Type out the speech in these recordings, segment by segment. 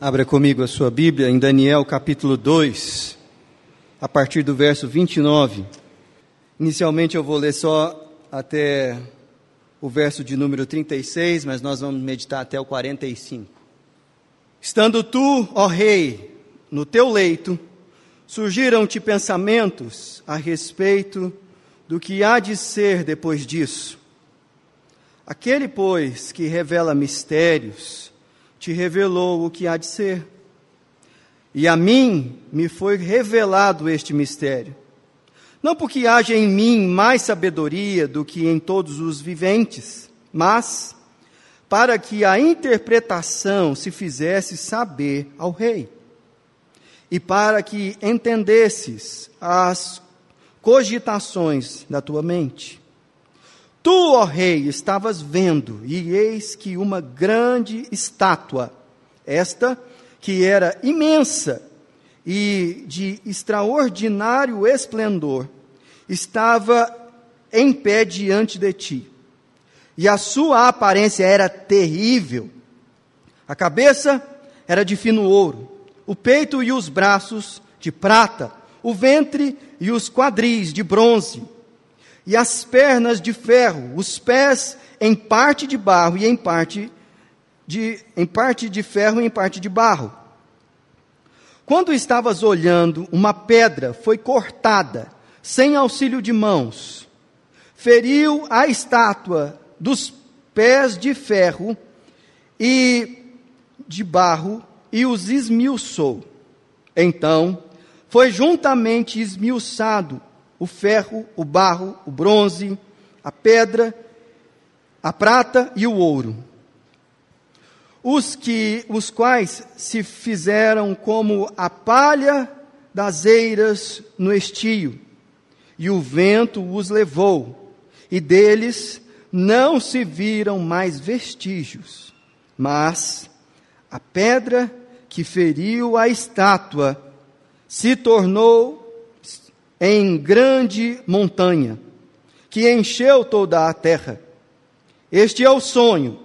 Abra comigo a sua Bíblia em Daniel capítulo 2, a partir do verso 29. Inicialmente eu vou ler só até o verso de número 36, mas nós vamos meditar até o 45. Estando tu, ó rei, no teu leito, surgiram-te pensamentos a respeito do que há de ser depois disso. Aquele, pois, que revela mistérios, te revelou o que há de ser. E a mim me foi revelado este mistério. Não porque haja em mim mais sabedoria do que em todos os viventes, mas para que a interpretação se fizesse saber ao rei, e para que entendesses as cogitações da tua mente. Tu, ó rei, estavas vendo, e eis que uma grande estátua, esta que era imensa e de extraordinário esplendor, estava em pé diante de ti. E a sua aparência era terrível. A cabeça era de fino ouro, o peito e os braços de prata, o ventre e os quadris de bronze e as pernas de ferro, os pés em parte de barro e em parte de, em parte de ferro e em parte de barro. Quando estavas olhando, uma pedra foi cortada, sem auxílio de mãos, feriu a estátua dos pés de ferro e de barro e os esmiuçou. Então, foi juntamente esmiuçado o ferro, o barro, o bronze, a pedra, a prata e o ouro. Os que os quais se fizeram como a palha das eiras no estio, e o vento os levou, e deles não se viram mais vestígios, mas a pedra que feriu a estátua se tornou em grande montanha, que encheu toda a terra. Este é o sonho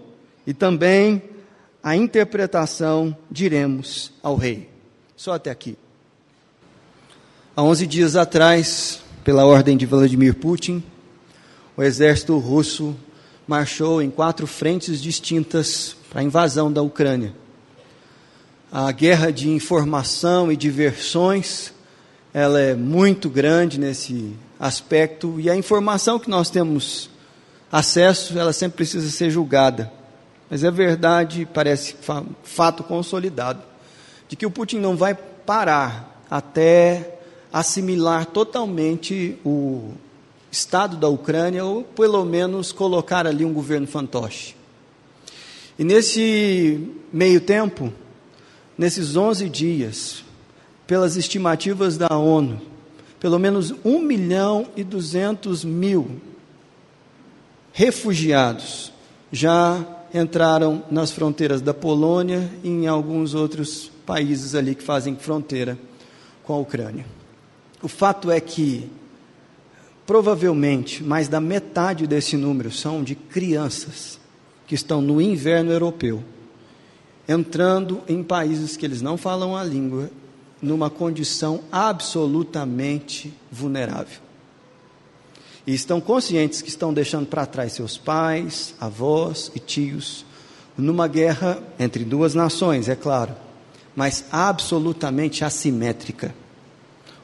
e também a interpretação, diremos ao rei. Só até aqui. Há 11 dias atrás, pela ordem de Vladimir Putin, o exército russo marchou em quatro frentes distintas para a invasão da Ucrânia. A guerra de informação e diversões ela é muito grande nesse aspecto e a informação que nós temos acesso, ela sempre precisa ser julgada. Mas é verdade, parece fato consolidado, de que o Putin não vai parar até assimilar totalmente o Estado da Ucrânia, ou pelo menos colocar ali um governo fantoche. E nesse meio tempo, nesses 11 dias, pelas estimativas da ONU, pelo menos 1 milhão e 200 mil refugiados já entraram nas fronteiras da Polônia e em alguns outros países ali que fazem fronteira com a Ucrânia. O fato é que provavelmente mais da metade desse número são de crianças que estão no inverno europeu, entrando em países que eles não falam a língua numa condição absolutamente vulnerável. E estão conscientes que estão deixando para trás seus pais, avós e tios, numa guerra entre duas nações, é claro, mas absolutamente assimétrica,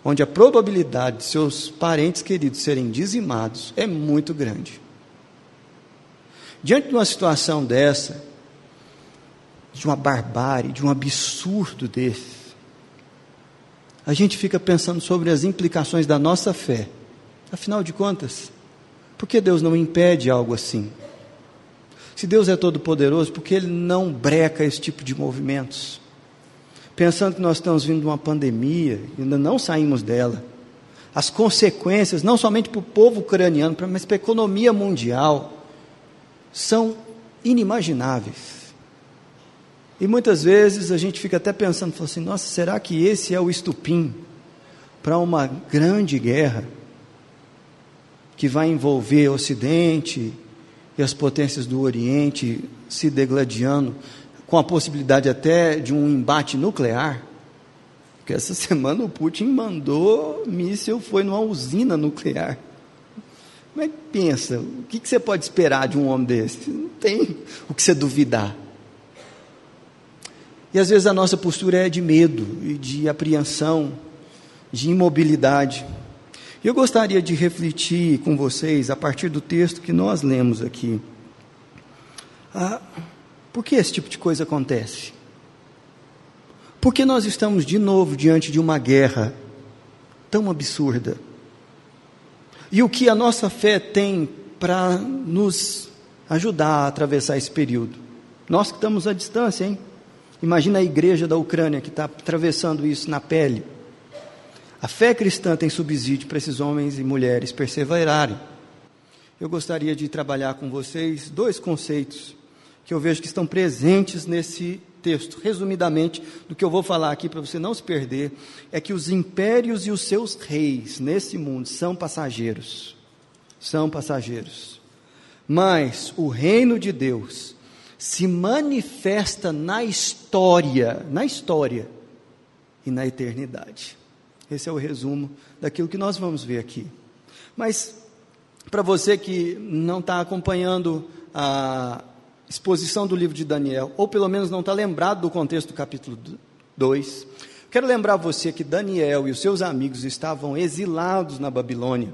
onde a probabilidade de seus parentes queridos serem dizimados é muito grande. Diante de uma situação dessa, de uma barbárie, de um absurdo desse, a gente fica pensando sobre as implicações da nossa fé. Afinal de contas, por que Deus não impede algo assim? Se Deus é todo-poderoso, por que Ele não breca esse tipo de movimentos? Pensando que nós estamos vindo de uma pandemia, ainda não saímos dela. As consequências, não somente para o povo ucraniano, mas para a economia mundial, são inimagináveis. E muitas vezes a gente fica até pensando, assim, nossa, será que esse é o estupim para uma grande guerra que vai envolver o Ocidente e as potências do Oriente se degladiando com a possibilidade até de um embate nuclear. Porque essa semana o Putin mandou míssil, foi numa usina nuclear. Mas pensa, o que você pode esperar de um homem desse? Não tem o que você duvidar. E às vezes a nossa postura é de medo de apreensão, de imobilidade. Eu gostaria de refletir com vocês a partir do texto que nós lemos aqui. Ah, por que esse tipo de coisa acontece? Porque nós estamos de novo diante de uma guerra tão absurda. E o que a nossa fé tem para nos ajudar a atravessar esse período? Nós que estamos à distância, hein? Imagina a igreja da Ucrânia que está atravessando isso na pele. A fé cristã tem subsídio para esses homens e mulheres perseverarem. Eu gostaria de trabalhar com vocês dois conceitos que eu vejo que estão presentes nesse texto. Resumidamente, do que eu vou falar aqui para você não se perder, é que os impérios e os seus reis nesse mundo são passageiros. São passageiros. Mas o reino de Deus se manifesta na história, na história e na eternidade. Esse é o resumo daquilo que nós vamos ver aqui. Mas, para você que não está acompanhando a exposição do livro de Daniel, ou pelo menos não está lembrado do contexto do capítulo 2, quero lembrar você que Daniel e os seus amigos estavam exilados na Babilônia.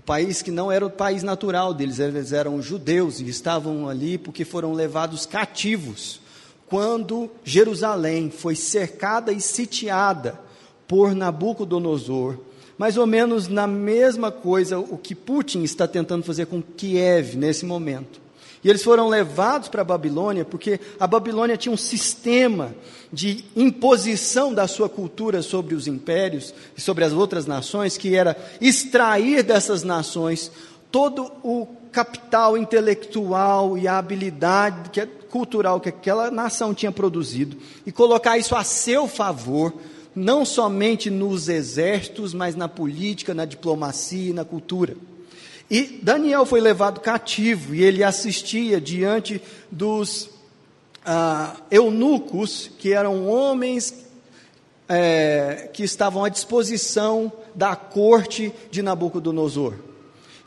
O país que não era o país natural deles, eles eram judeus e estavam ali porque foram levados cativos. Quando Jerusalém foi cercada e sitiada por Nabucodonosor, mais ou menos na mesma coisa o que Putin está tentando fazer com Kiev nesse momento. E eles foram levados para a Babilônia porque a Babilônia tinha um sistema de imposição da sua cultura sobre os impérios e sobre as outras nações, que era extrair dessas nações todo o capital intelectual e a habilidade que, cultural que aquela nação tinha produzido e colocar isso a seu favor, não somente nos exércitos, mas na política, na diplomacia e na cultura. E Daniel foi levado cativo e ele assistia diante dos ah, eunucos, que eram homens é, que estavam à disposição da corte de Nabucodonosor.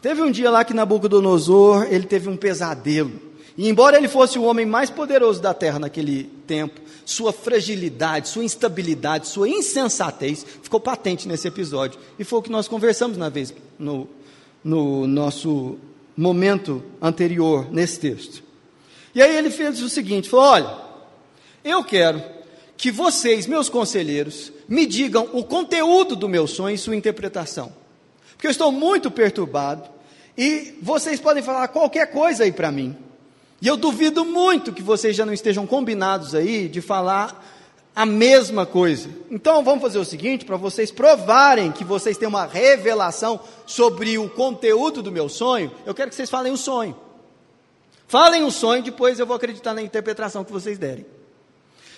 Teve um dia lá que Nabucodonosor ele teve um pesadelo. E embora ele fosse o homem mais poderoso da terra naquele tempo, sua fragilidade, sua instabilidade, sua insensatez ficou patente nesse episódio. E foi o que nós conversamos na vez no no nosso momento anterior nesse texto. E aí ele fez o seguinte: falou, olha, eu quero que vocês, meus conselheiros, me digam o conteúdo do meu sonho e sua interpretação. Porque eu estou muito perturbado e vocês podem falar qualquer coisa aí para mim. E eu duvido muito que vocês já não estejam combinados aí de falar a mesma coisa. Então vamos fazer o seguinte, para vocês provarem que vocês têm uma revelação sobre o conteúdo do meu sonho, eu quero que vocês falem o sonho. Falem o sonho, depois eu vou acreditar na interpretação que vocês derem.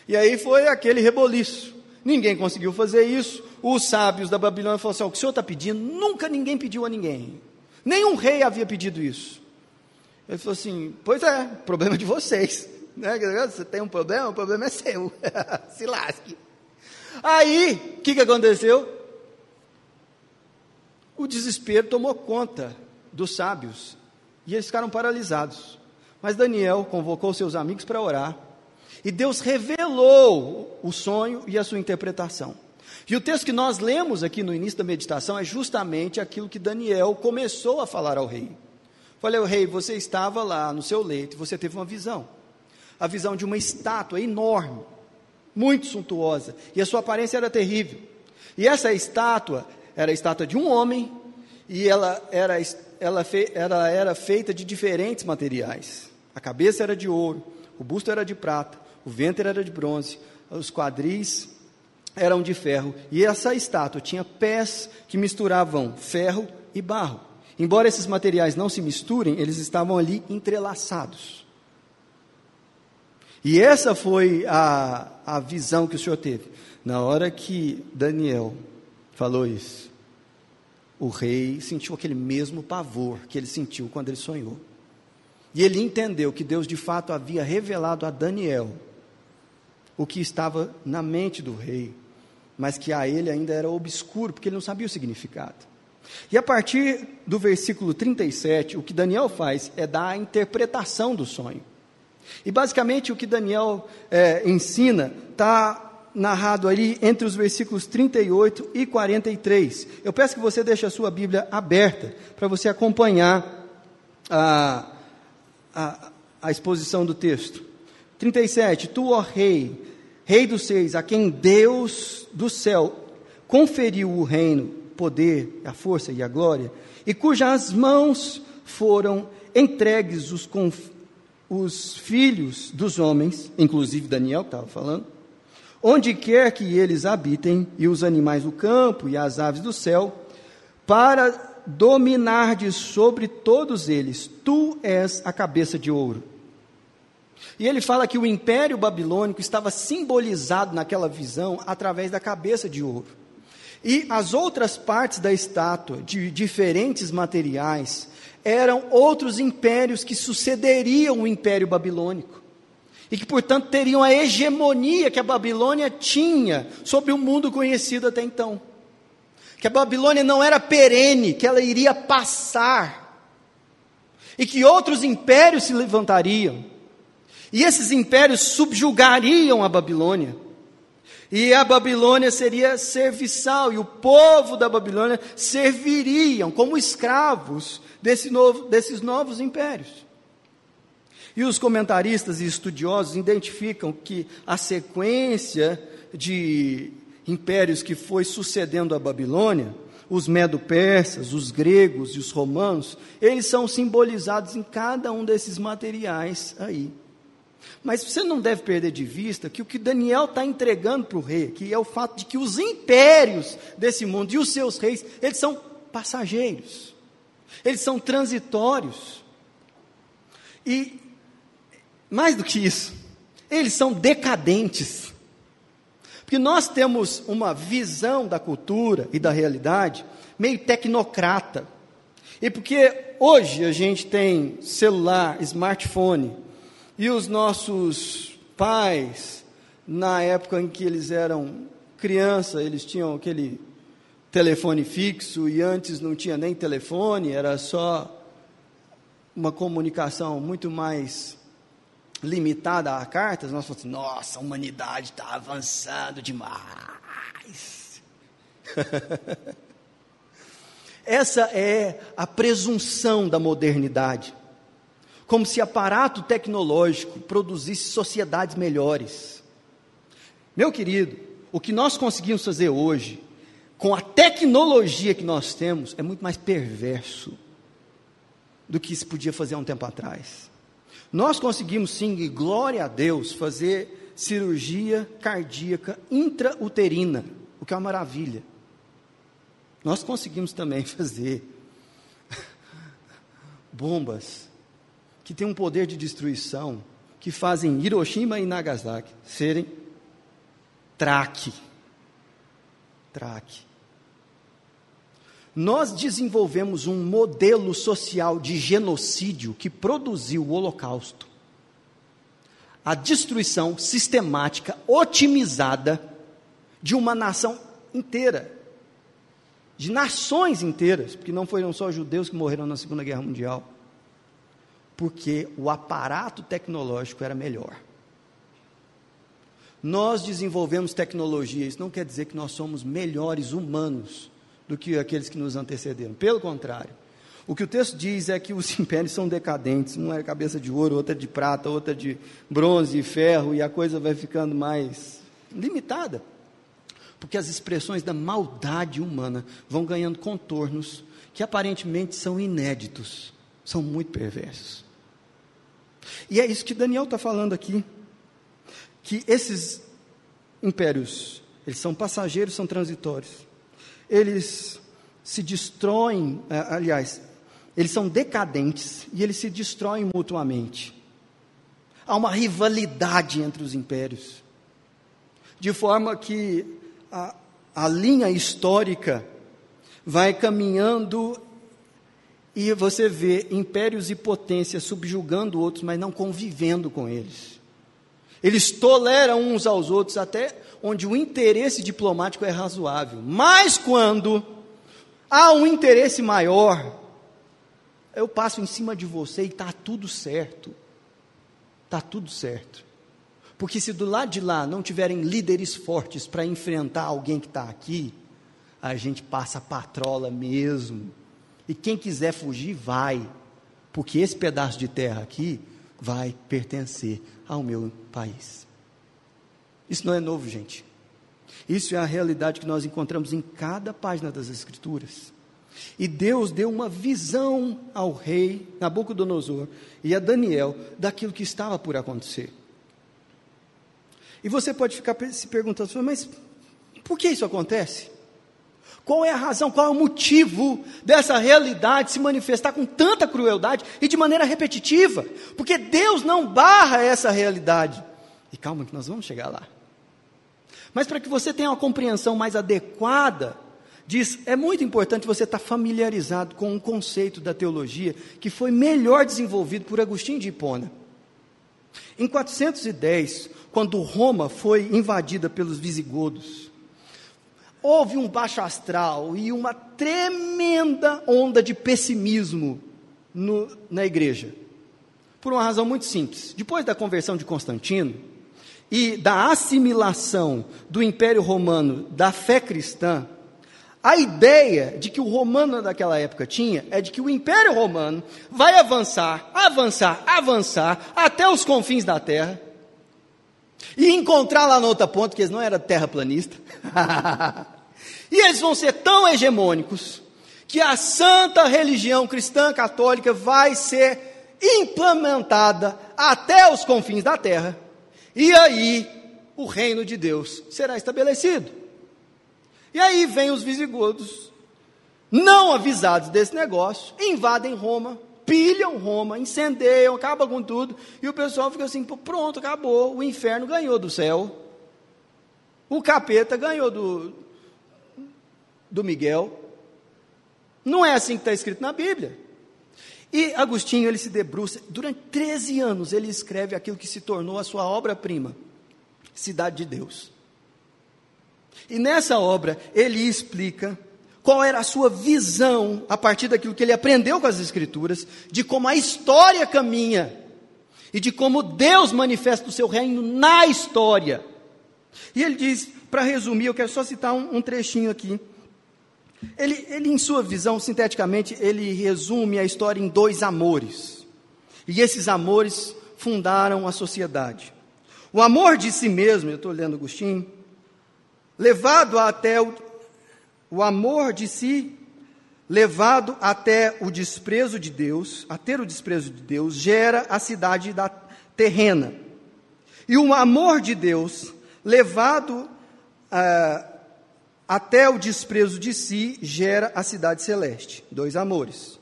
E aí foi aquele reboliço. Ninguém conseguiu fazer isso. Os sábios da Babilônia falaram assim: o que o senhor está pedindo, nunca ninguém pediu a ninguém. Nenhum rei havia pedido isso. Ele falou assim: Pois é, problema de vocês. Né? Você tem um problema, o problema é seu. Se lasque. Aí, o que, que aconteceu? O desespero tomou conta dos sábios e eles ficaram paralisados. Mas Daniel convocou seus amigos para orar e Deus revelou o sonho e a sua interpretação. E o texto que nós lemos aqui no início da meditação é justamente aquilo que Daniel começou a falar ao rei. Falei, o rei, você estava lá no seu leito, você teve uma visão a visão de uma estátua enorme, muito suntuosa, e a sua aparência era terrível. E essa estátua era a estátua de um homem, e ela era, ela, fe, ela era feita de diferentes materiais. A cabeça era de ouro, o busto era de prata, o ventre era de bronze, os quadris eram de ferro, e essa estátua tinha pés que misturavam ferro e barro. Embora esses materiais não se misturem, eles estavam ali entrelaçados. E essa foi a, a visão que o Senhor teve. Na hora que Daniel falou isso, o rei sentiu aquele mesmo pavor que ele sentiu quando ele sonhou. E ele entendeu que Deus de fato havia revelado a Daniel o que estava na mente do rei, mas que a ele ainda era obscuro, porque ele não sabia o significado. E a partir do versículo 37, o que Daniel faz é dar a interpretação do sonho. E basicamente o que Daniel é, ensina está narrado ali entre os versículos 38 e 43. Eu peço que você deixe a sua Bíblia aberta para você acompanhar a, a, a exposição do texto. 37. Tu, ó Rei, Rei dos seis, a quem Deus do céu conferiu o reino, poder, a força e a glória, e cujas mãos foram entregues os, os filhos dos homens, inclusive Daniel estava falando, onde quer que eles habitem, e os animais do campo e as aves do céu, para dominar de sobre todos eles. Tu és a cabeça de ouro. E ele fala que o império babilônico estava simbolizado naquela visão através da cabeça de ouro. E as outras partes da estátua, de diferentes materiais, eram outros impérios que sucederiam o império babilônico. E que, portanto, teriam a hegemonia que a Babilônia tinha sobre o mundo conhecido até então. Que a Babilônia não era perene, que ela iria passar. E que outros impérios se levantariam. E esses impérios subjugariam a Babilônia. E a Babilônia seria serviçal, e o povo da Babilônia serviriam como escravos desse novo, desses novos impérios. E os comentaristas e estudiosos identificam que a sequência de impérios que foi sucedendo a Babilônia, os medo-persas, os gregos e os romanos, eles são simbolizados em cada um desses materiais aí. Mas você não deve perder de vista que o que Daniel está entregando para o rei, que é o fato de que os impérios desse mundo e os seus reis, eles são passageiros, eles são transitórios. E, mais do que isso, eles são decadentes. Porque nós temos uma visão da cultura e da realidade meio tecnocrata. E porque hoje a gente tem celular, smartphone, e os nossos pais, na época em que eles eram criança, eles tinham aquele telefone fixo e antes não tinha nem telefone, era só uma comunicação muito mais limitada a cartas. Nós falamos assim, nossa, a humanidade está avançando demais. Essa é a presunção da modernidade como se aparato tecnológico produzisse sociedades melhores. Meu querido, o que nós conseguimos fazer hoje, com a tecnologia que nós temos, é muito mais perverso do que se podia fazer há um tempo atrás. Nós conseguimos sim, e glória a Deus, fazer cirurgia cardíaca intrauterina, o que é uma maravilha. Nós conseguimos também fazer bombas que têm um poder de destruição que fazem Hiroshima e Nagasaki serem traque. Traque. Nós desenvolvemos um modelo social de genocídio que produziu o Holocausto. A destruição sistemática, otimizada de uma nação inteira. De nações inteiras, porque não foram só judeus que morreram na Segunda Guerra Mundial porque o aparato tecnológico era melhor. Nós desenvolvemos tecnologia, isso não quer dizer que nós somos melhores humanos do que aqueles que nos antecederam. Pelo contrário, o que o texto diz é que os impérios são decadentes, um é cabeça de ouro, outra de prata, outra de bronze e ferro, e a coisa vai ficando mais limitada. Porque as expressões da maldade humana vão ganhando contornos que aparentemente são inéditos, são muito perversos. E é isso que Daniel está falando aqui. Que esses impérios, eles são passageiros, são transitórios. Eles se destroem, é, aliás, eles são decadentes e eles se destroem mutuamente. Há uma rivalidade entre os impérios. De forma que a, a linha histórica vai caminhando e você vê impérios e potências subjugando outros, mas não convivendo com eles. Eles toleram uns aos outros até onde o interesse diplomático é razoável. Mas quando há um interesse maior, eu passo em cima de você e está tudo certo. Está tudo certo. Porque se do lado de lá não tiverem líderes fortes para enfrentar alguém que está aqui, a gente passa a patrola mesmo. E quem quiser fugir, vai. Porque esse pedaço de terra aqui vai pertencer ao meu país. Isso não é novo, gente. Isso é a realidade que nós encontramos em cada página das Escrituras. E Deus deu uma visão ao rei Nabucodonosor e a Daniel daquilo que estava por acontecer. E você pode ficar se perguntando, mas por que isso acontece? Qual é a razão, qual é o motivo dessa realidade se manifestar com tanta crueldade e de maneira repetitiva? Porque Deus não barra essa realidade. E calma, que nós vamos chegar lá. Mas para que você tenha uma compreensão mais adequada diz: é muito importante você estar familiarizado com um conceito da teologia que foi melhor desenvolvido por Agostinho de Hipona. Em 410, quando Roma foi invadida pelos visigodos, houve um baixo astral e uma tremenda onda de pessimismo no, na igreja. Por uma razão muito simples. Depois da conversão de Constantino e da assimilação do Império Romano da fé cristã, a ideia de que o romano daquela época tinha é de que o Império Romano vai avançar, avançar, avançar até os confins da terra e encontrar lá na outra ponta, que eles não eram terraplanista. E eles vão ser tão hegemônicos que a santa religião cristã católica vai ser implementada até os confins da terra. E aí o reino de Deus será estabelecido. E aí vem os visigodos, não avisados desse negócio, invadem Roma, pilham Roma, incendeiam, acabam com tudo, e o pessoal fica assim: pronto, acabou, o inferno ganhou do céu, o capeta ganhou do, do Miguel. Não é assim que está escrito na Bíblia. E Agostinho, ele se debruça, durante 13 anos, ele escreve aquilo que se tornou a sua obra-prima, Cidade de Deus. E nessa obra, ele explica qual era a sua visão, a partir daquilo que ele aprendeu com as Escrituras, de como a história caminha e de como Deus manifesta o seu reino na história. E ele diz, para resumir, eu quero só citar um, um trechinho aqui. Ele, ele, em sua visão, sinteticamente, ele resume a história em dois amores. E esses amores fundaram a sociedade. O amor de si mesmo, eu estou lendo Agostinho, levado até o, o amor de si, levado até o desprezo de Deus, a ter o desprezo de Deus, gera a cidade da terrena. E o amor de Deus, levado a até o desprezo de si gera a cidade celeste. Dois amores: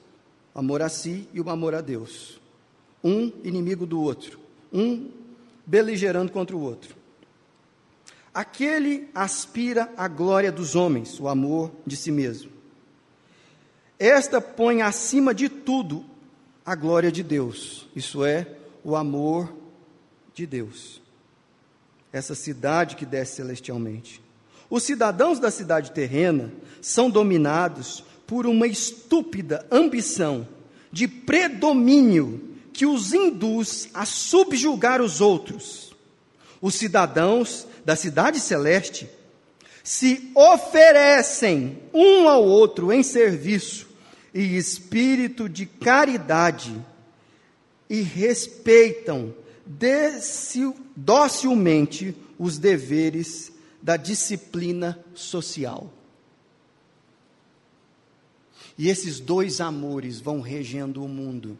amor a si e o amor a Deus. Um inimigo do outro, um beligerando contra o outro. Aquele aspira à glória dos homens, o amor de si mesmo. Esta põe acima de tudo a glória de Deus, isso é, o amor de Deus. Essa cidade que desce celestialmente. Os cidadãos da cidade terrena são dominados por uma estúpida ambição de predomínio que os induz a subjugar os outros. Os cidadãos da cidade celeste se oferecem um ao outro em serviço e espírito de caridade e respeitam docilmente os deveres da disciplina social. E esses dois amores vão regendo o mundo.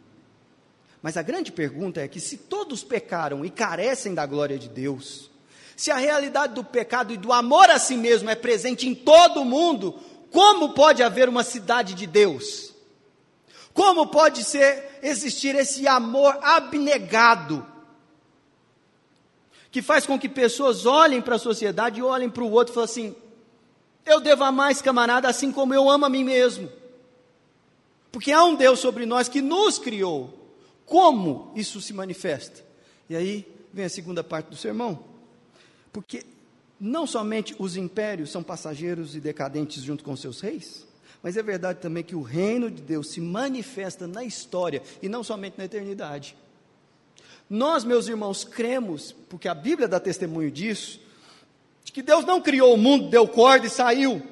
Mas a grande pergunta é que se todos pecaram e carecem da glória de Deus, se a realidade do pecado e do amor a si mesmo é presente em todo o mundo, como pode haver uma cidade de Deus? Como pode ser existir esse amor abnegado que faz com que pessoas olhem para a sociedade e olhem para o outro e falem assim: eu devo amar esse camarada assim como eu amo a mim mesmo. Porque há um Deus sobre nós que nos criou. Como isso se manifesta? E aí vem a segunda parte do sermão. Porque não somente os impérios são passageiros e decadentes junto com seus reis, mas é verdade também que o reino de Deus se manifesta na história e não somente na eternidade. Nós, meus irmãos, cremos, porque a Bíblia dá testemunho disso, de que Deus não criou o mundo, deu corda e saiu.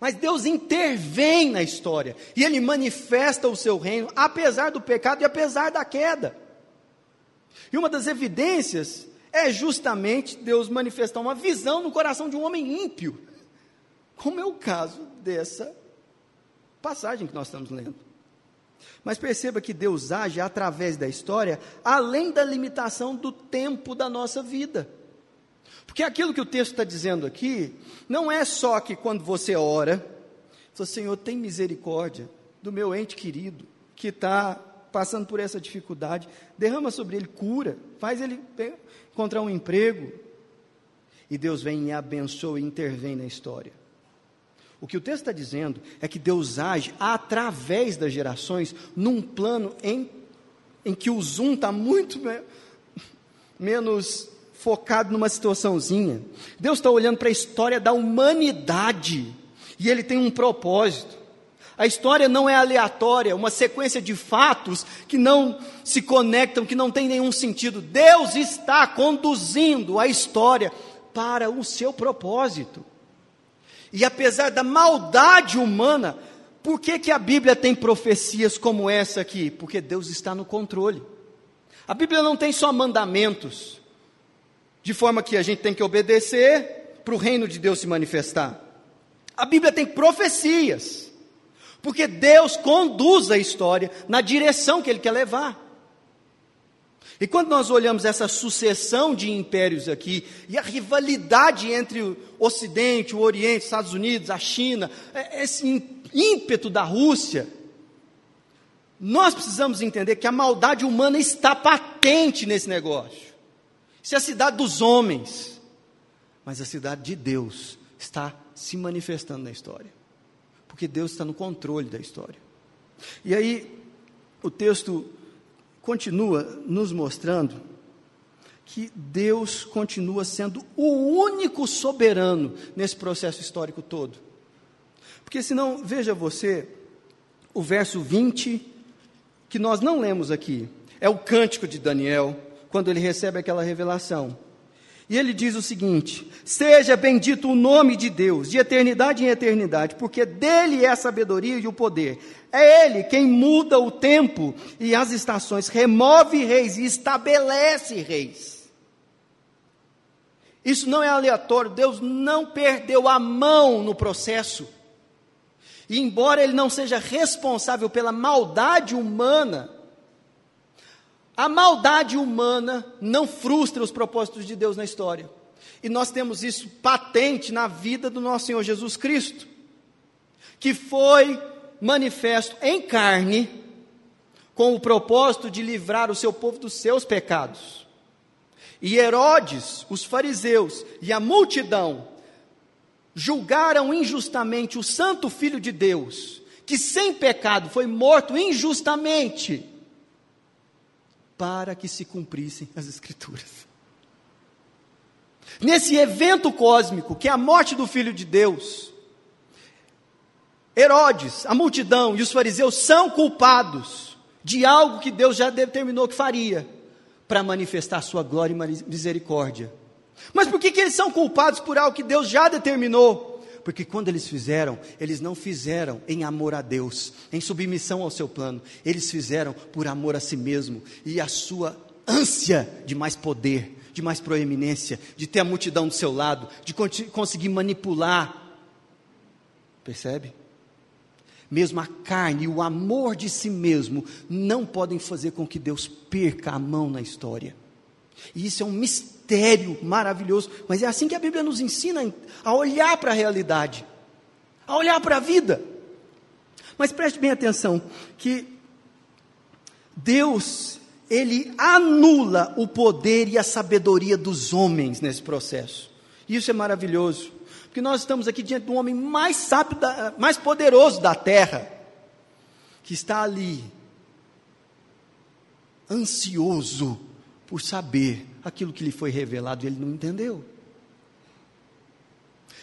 Mas Deus intervém na história e Ele manifesta o seu reino, apesar do pecado e apesar da queda. E uma das evidências é justamente Deus manifestar uma visão no coração de um homem ímpio, como é o caso dessa passagem que nós estamos lendo. Mas perceba que Deus age através da história, além da limitação do tempo da nossa vida. Porque aquilo que o texto está dizendo aqui, não é só que quando você ora, fala, Senhor, tem misericórdia do meu ente querido, que está passando por essa dificuldade, derrama sobre ele cura, faz ele encontrar um emprego. E Deus vem e abençoa e intervém na história. O que o texto está dizendo é que Deus age através das gerações num plano em, em que o zoom está muito me, menos focado numa situaçãozinha. Deus está olhando para a história da humanidade e ele tem um propósito. A história não é aleatória, uma sequência de fatos que não se conectam, que não tem nenhum sentido. Deus está conduzindo a história para o seu propósito. E apesar da maldade humana, por que, que a Bíblia tem profecias como essa aqui? Porque Deus está no controle. A Bíblia não tem só mandamentos, de forma que a gente tem que obedecer para o reino de Deus se manifestar. A Bíblia tem profecias, porque Deus conduz a história na direção que Ele quer levar. E quando nós olhamos essa sucessão de impérios aqui, e a rivalidade entre o Ocidente, o Oriente, Estados Unidos, a China, é, esse ímpeto da Rússia, nós precisamos entender que a maldade humana está patente nesse negócio. Isso é a cidade dos homens, mas a cidade de Deus está se manifestando na história, porque Deus está no controle da história. E aí, o texto continua nos mostrando que Deus continua sendo o único soberano nesse processo histórico todo. Porque senão, veja você, o verso 20, que nós não lemos aqui, é o cântico de Daniel, quando ele recebe aquela revelação. E ele diz o seguinte: Seja bendito o nome de Deus, de eternidade em eternidade, porque dele é a sabedoria e o poder. É ele quem muda o tempo e as estações, remove reis e estabelece reis. Isso não é aleatório, Deus não perdeu a mão no processo. E embora ele não seja responsável pela maldade humana, a maldade humana não frustra os propósitos de Deus na história. E nós temos isso patente na vida do nosso Senhor Jesus Cristo, que foi manifesto em carne, com o propósito de livrar o seu povo dos seus pecados. E Herodes, os fariseus e a multidão julgaram injustamente o Santo Filho de Deus, que sem pecado foi morto injustamente para que se cumprissem as Escrituras. Nesse evento cósmico, que é a morte do Filho de Deus, Herodes, a multidão e os fariseus são culpados de algo que Deus já determinou que faria, para manifestar sua glória e misericórdia. Mas por que, que eles são culpados por algo que Deus já determinou? Porque quando eles fizeram, eles não fizeram em amor a Deus, em submissão ao seu plano, eles fizeram por amor a si mesmo e a sua ânsia de mais poder, de mais proeminência, de ter a multidão do seu lado, de conseguir manipular. Percebe? Mesmo a carne e o amor de si mesmo não podem fazer com que Deus perca a mão na história. E isso é um mistério maravilhoso, mas é assim que a Bíblia nos ensina a olhar para a realidade, a olhar para a vida. Mas preste bem atenção que Deus, ele anula o poder e a sabedoria dos homens nesse processo. Isso é maravilhoso, porque nós estamos aqui diante do homem mais sábio, mais poderoso da terra, que está ali, ansioso por saber aquilo que lhe foi revelado e ele não entendeu.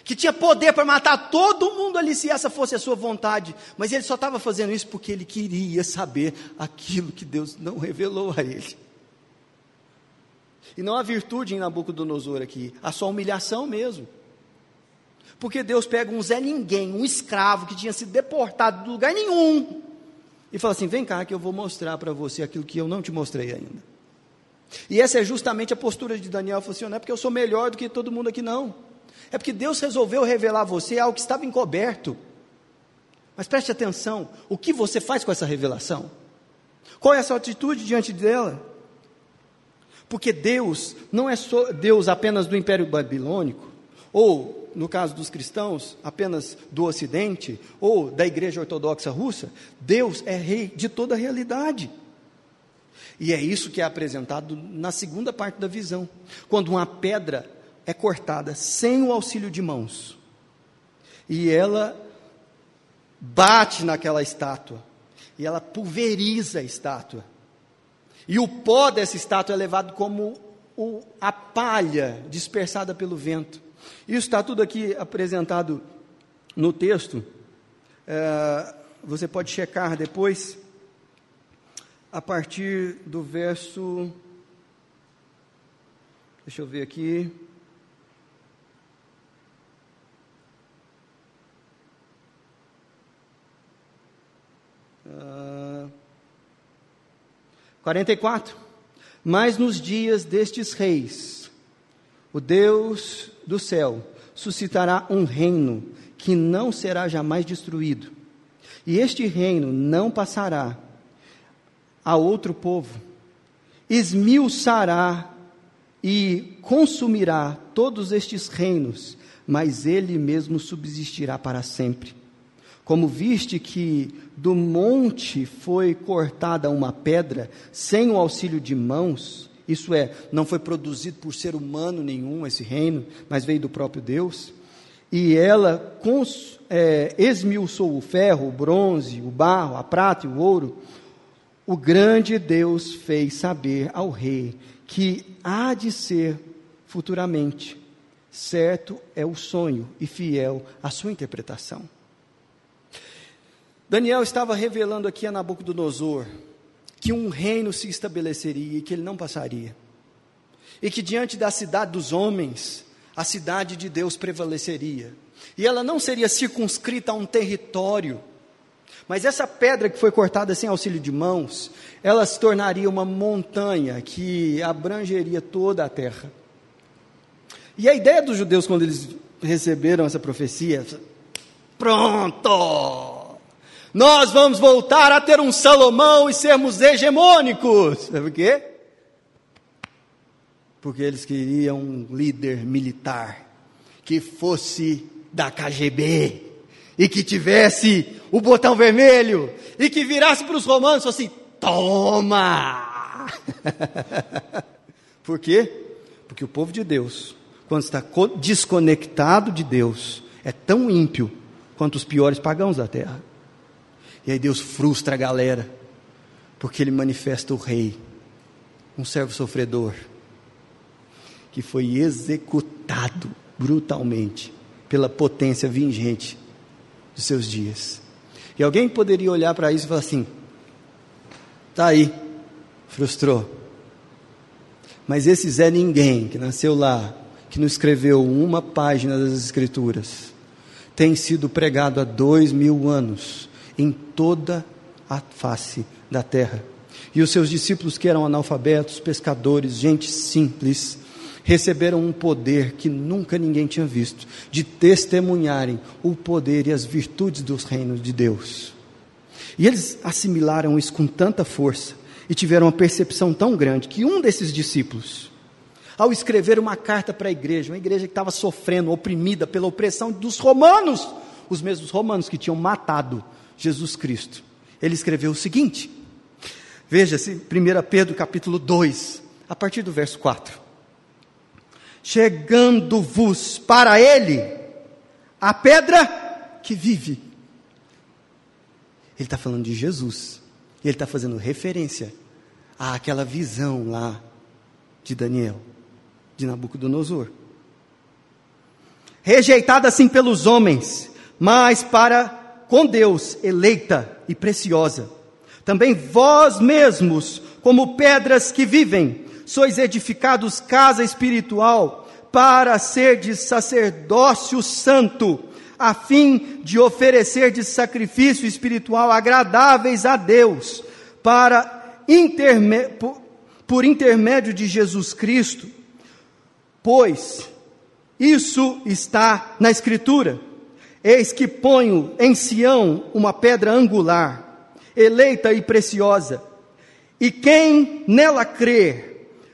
Que tinha poder para matar todo mundo ali se essa fosse a sua vontade, mas ele só estava fazendo isso porque ele queria saber aquilo que Deus não revelou a ele. E não há virtude em Nabucodonosor aqui, há só humilhação mesmo. Porque Deus pega um Zé Ninguém, um escravo que tinha sido deportado de lugar nenhum, e fala assim: vem cá que eu vou mostrar para você aquilo que eu não te mostrei ainda. E essa é justamente a postura de Daniel. Falou assim: não é porque eu sou melhor do que todo mundo aqui, não. É porque Deus resolveu revelar a você algo que estava encoberto. Mas preste atenção: o que você faz com essa revelação? Qual é a sua atitude diante dela? Porque Deus não é só Deus apenas do Império Babilônico, ou, no caso dos cristãos, apenas do Ocidente, ou da Igreja Ortodoxa Russa. Deus é rei de toda a realidade. E é isso que é apresentado na segunda parte da visão. Quando uma pedra é cortada sem o auxílio de mãos, e ela bate naquela estátua, e ela pulveriza a estátua. E o pó dessa estátua é levado como o, a palha dispersada pelo vento. Isso está tudo aqui apresentado no texto. É, você pode checar depois, a partir do verso. Deixa eu ver aqui. Uh, 44. Mas nos dias destes reis, o Deus do céu suscitará um reino que não será jamais destruído. E este reino não passará a outro povo, esmiuçará e consumirá todos estes reinos, mas ele mesmo subsistirá para sempre. Como viste que do monte foi cortada uma pedra sem o auxílio de mãos, isso é, não foi produzido por ser humano nenhum esse reino, mas veio do próprio Deus, e ela cons, é, esmiuçou o ferro, o bronze, o barro, a prata e o ouro, o grande Deus fez saber ao rei que há de ser futuramente. Certo é o sonho e fiel a sua interpretação. Daniel estava revelando aqui a Nabucodonosor que um reino se estabeleceria e que ele não passaria. E que diante da cidade dos homens, a cidade de Deus prevaleceria. E ela não seria circunscrita a um território, mas essa pedra que foi cortada sem auxílio de mãos, ela se tornaria uma montanha que abrangeria toda a terra. E a ideia dos judeus, quando eles receberam essa profecia, pronto! Nós vamos voltar a ter um Salomão e sermos hegemônicos. Sabe por quê? Porque eles queriam um líder militar que fosse da KGB e que tivesse o botão vermelho e que virasse para os romanos fosse: toma! por quê? Porque o povo de Deus, quando está desconectado de Deus, é tão ímpio quanto os piores pagãos da terra. E aí Deus frustra a galera, porque ele manifesta o rei, um servo sofredor, que foi executado brutalmente pela potência vingente dos seus dias. E alguém poderia olhar para isso e falar assim: tá aí, frustrou. Mas esse Zé Ninguém, que nasceu lá, que não escreveu uma página das Escrituras, tem sido pregado há dois mil anos em toda a face da terra. E os seus discípulos, que eram analfabetos, pescadores, gente simples, receberam um poder que nunca ninguém tinha visto, de testemunharem o poder e as virtudes dos reinos de Deus. E eles assimilaram isso com tanta força e tiveram uma percepção tão grande que um desses discípulos, ao escrever uma carta para a igreja, uma igreja que estava sofrendo, oprimida pela opressão dos romanos, os mesmos romanos que tinham matado Jesus Cristo. Ele escreveu o seguinte: Veja-se, 1 Pedro capítulo 2, a partir do verso 4. Chegando-vos para ele a pedra que vive. Ele está falando de Jesus. E ele está fazendo referência àquela visão lá de Daniel. de Nabucodonosor. Rejeitada assim pelos homens, mas para com Deus eleita e preciosa. Também vós mesmos, como pedras que vivem, sois edificados casa espiritual para ser de sacerdócio santo, a fim de oferecer de sacrifício espiritual agradáveis a Deus, para interme, por, por intermédio de Jesus Cristo, pois isso está na Escritura. Eis que ponho em Sião uma pedra angular, eleita e preciosa, e quem nela crer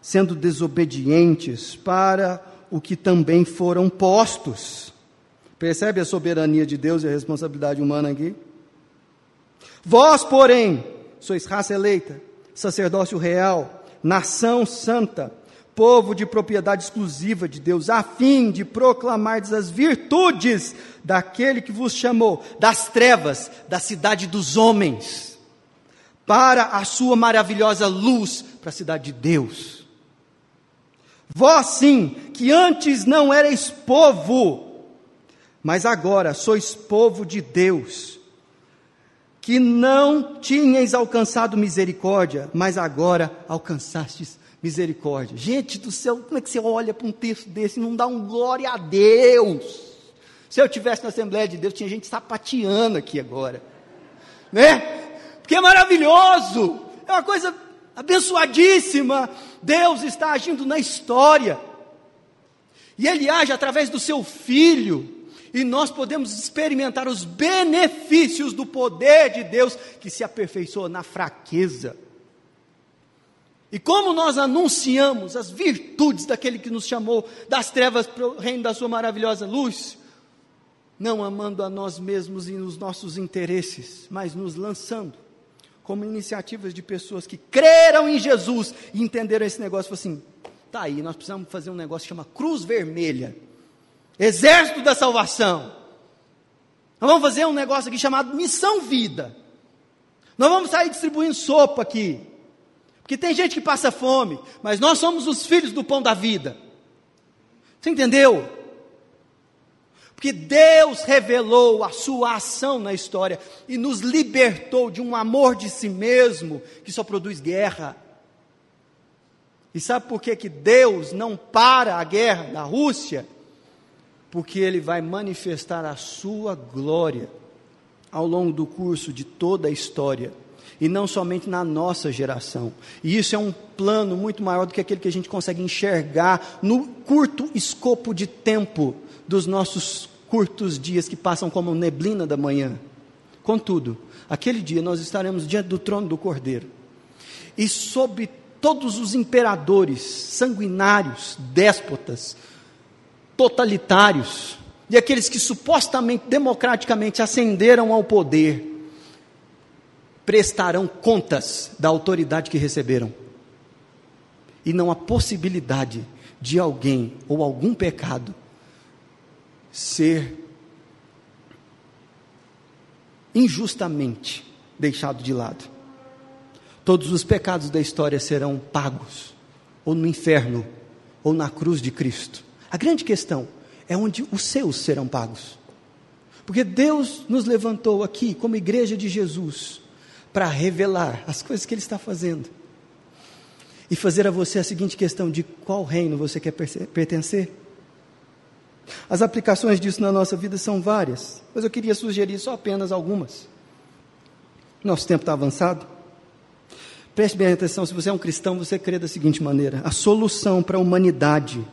sendo desobedientes para o que também foram postos. Percebe a soberania de Deus e a responsabilidade humana aqui? Vós, porém, sois raça eleita, sacerdócio real, nação santa, povo de propriedade exclusiva de Deus, a fim de proclamar as virtudes daquele que vos chamou das trevas, da cidade dos homens, para a sua maravilhosa luz, para a cidade de Deus. Vós sim, que antes não erais povo, mas agora sois povo de Deus, que não tinhais alcançado misericórdia, mas agora alcançastes misericórdia. Gente do céu, como é que você olha para um texto desse e não dá um glória a Deus? Se eu tivesse na Assembleia de Deus, tinha gente sapateando aqui agora, né? Porque é maravilhoso, é uma coisa abençoadíssima. Deus está agindo na história, e Ele age através do seu Filho, e nós podemos experimentar os benefícios do poder de Deus que se aperfeiçoa na fraqueza. E como nós anunciamos as virtudes daquele que nos chamou das trevas para o reino da sua maravilhosa luz, não amando a nós mesmos e os nossos interesses, mas nos lançando como iniciativas de pessoas que creram em Jesus e entenderam esse negócio, assim, tá aí, nós precisamos fazer um negócio que chama Cruz Vermelha, Exército da Salvação. Nós vamos fazer um negócio aqui chamado Missão Vida. Nós vamos sair distribuindo sopa aqui. Porque tem gente que passa fome, mas nós somos os filhos do pão da vida. Você entendeu? Porque Deus revelou a sua ação na história e nos libertou de um amor de si mesmo que só produz guerra. E sabe por que, que Deus não para a guerra da Rússia? Porque Ele vai manifestar a sua glória ao longo do curso de toda a história e não somente na nossa geração. E isso é um plano muito maior do que aquele que a gente consegue enxergar no curto escopo de tempo dos nossos curtos dias que passam como neblina da manhã. Contudo, aquele dia nós estaremos diante do trono do Cordeiro. E sob todos os imperadores sanguinários, déspotas, totalitários, e aqueles que supostamente democraticamente ascenderam ao poder, prestarão contas da autoridade que receberam. E não há possibilidade de alguém ou algum pecado ser injustamente deixado de lado. Todos os pecados da história serão pagos, ou no inferno, ou na cruz de Cristo. A grande questão é onde os seus serão pagos. Porque Deus nos levantou aqui como igreja de Jesus para revelar as coisas que Ele está fazendo e fazer a você a seguinte questão: de qual reino você quer pertencer? As aplicações disso na nossa vida são várias, mas eu queria sugerir só apenas algumas. Nosso tempo está avançado. Preste bem atenção: se você é um cristão, você crê da seguinte maneira: a solução para a humanidade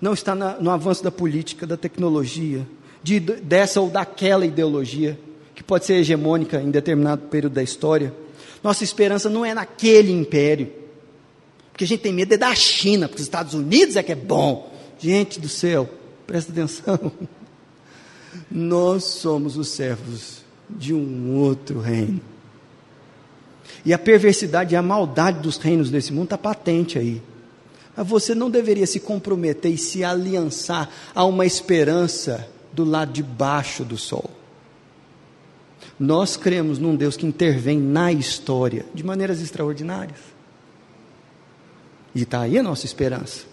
não está na, no avanço da política, da tecnologia, de, dessa ou daquela ideologia que pode ser hegemônica em determinado período da história. Nossa esperança não é naquele império. Porque a gente tem medo é da China, porque os Estados Unidos é que é bom. Gente do céu, presta atenção. Nós somos os servos de um outro reino. E a perversidade e a maldade dos reinos desse mundo está patente aí. Mas você não deveria se comprometer e se aliançar a uma esperança do lado de baixo do sol. Nós cremos num Deus que intervém na história de maneiras extraordinárias. E está aí a nossa esperança.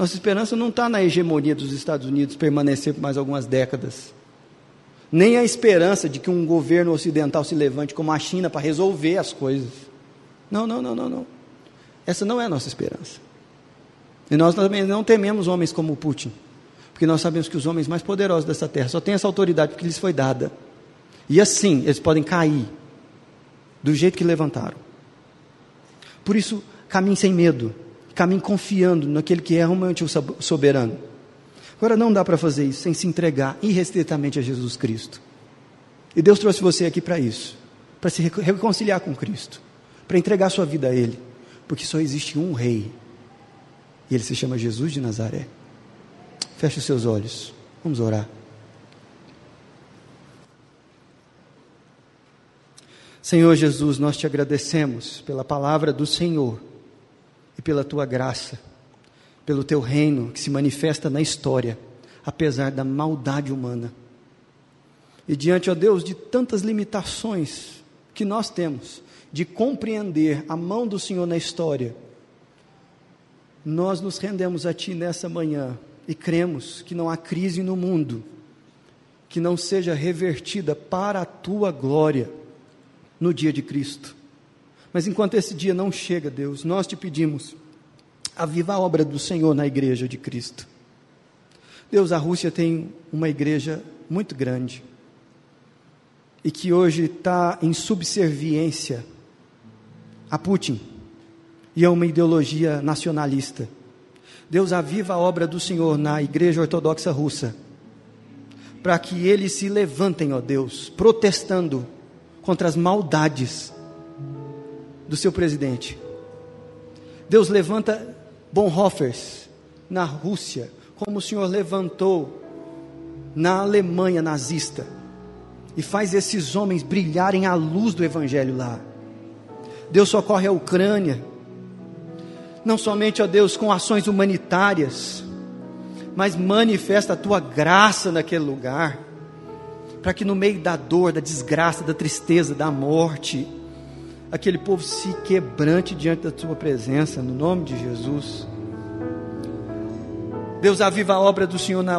Nossa esperança não está na hegemonia dos Estados Unidos permanecer por mais algumas décadas. Nem a esperança de que um governo ocidental se levante como a China para resolver as coisas. Não, não, não, não, não. Essa não é a nossa esperança. E nós também não tememos homens como Putin, porque nós sabemos que os homens mais poderosos dessa terra só têm essa autoridade porque lhes foi dada. E assim, eles podem cair do jeito que levantaram. Por isso, caminhe sem medo, caminhe confiando naquele que é realmente o soberano. Agora, não dá para fazer isso sem se entregar irrestritamente a Jesus Cristo. E Deus trouxe você aqui para isso, para se reconciliar com Cristo, para entregar sua vida a Ele, porque só existe um Rei, e Ele se chama Jesus de Nazaré. Feche os seus olhos, vamos orar. Senhor Jesus, nós te agradecemos pela palavra do Senhor e pela tua graça, pelo teu reino que se manifesta na história, apesar da maldade humana. E diante, ó Deus, de tantas limitações que nós temos de compreender a mão do Senhor na história, nós nos rendemos a Ti nessa manhã e cremos que não há crise no mundo que não seja revertida para a Tua glória no dia de Cristo. Mas enquanto esse dia não chega, Deus, nós te pedimos, aviva a obra do Senhor na igreja de Cristo. Deus, a Rússia tem uma igreja muito grande e que hoje está em subserviência a Putin e a uma ideologia nacionalista. Deus aviva a obra do Senhor na igreja ortodoxa russa, para que eles se levantem, ó Deus, protestando contra as maldades do seu presidente. Deus levanta Bonhoeffers na Rússia, como o Senhor levantou na Alemanha nazista, e faz esses homens brilharem à luz do Evangelho lá. Deus socorre a Ucrânia, não somente, ó Deus, com ações humanitárias, mas manifesta a tua graça naquele lugar para que no meio da dor, da desgraça, da tristeza, da morte, aquele povo se quebrante diante da tua presença, no nome de Jesus. Deus aviva a obra do Senhor na,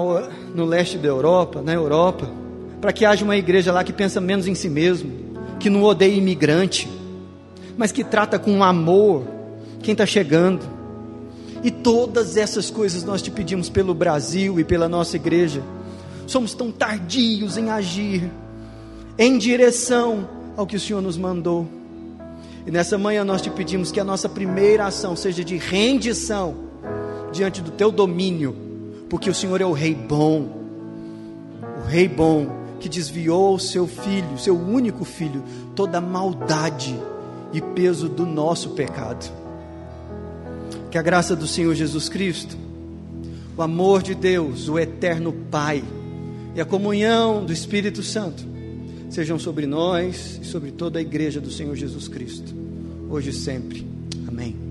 no leste da Europa, na Europa, para que haja uma igreja lá que pensa menos em si mesmo, que não odeia imigrante, mas que trata com amor quem está chegando. E todas essas coisas nós te pedimos pelo Brasil e pela nossa igreja somos tão tardios em agir em direção ao que o Senhor nos mandou. E nessa manhã nós te pedimos que a nossa primeira ação seja de rendição diante do teu domínio, porque o Senhor é o Rei bom, o Rei bom que desviou o seu filho, seu único filho, toda a maldade e peso do nosso pecado. Que a graça do Senhor Jesus Cristo, o amor de Deus, o eterno Pai, e a comunhão do Espírito Santo sejam sobre nós e sobre toda a igreja do Senhor Jesus Cristo, hoje e sempre. Amém.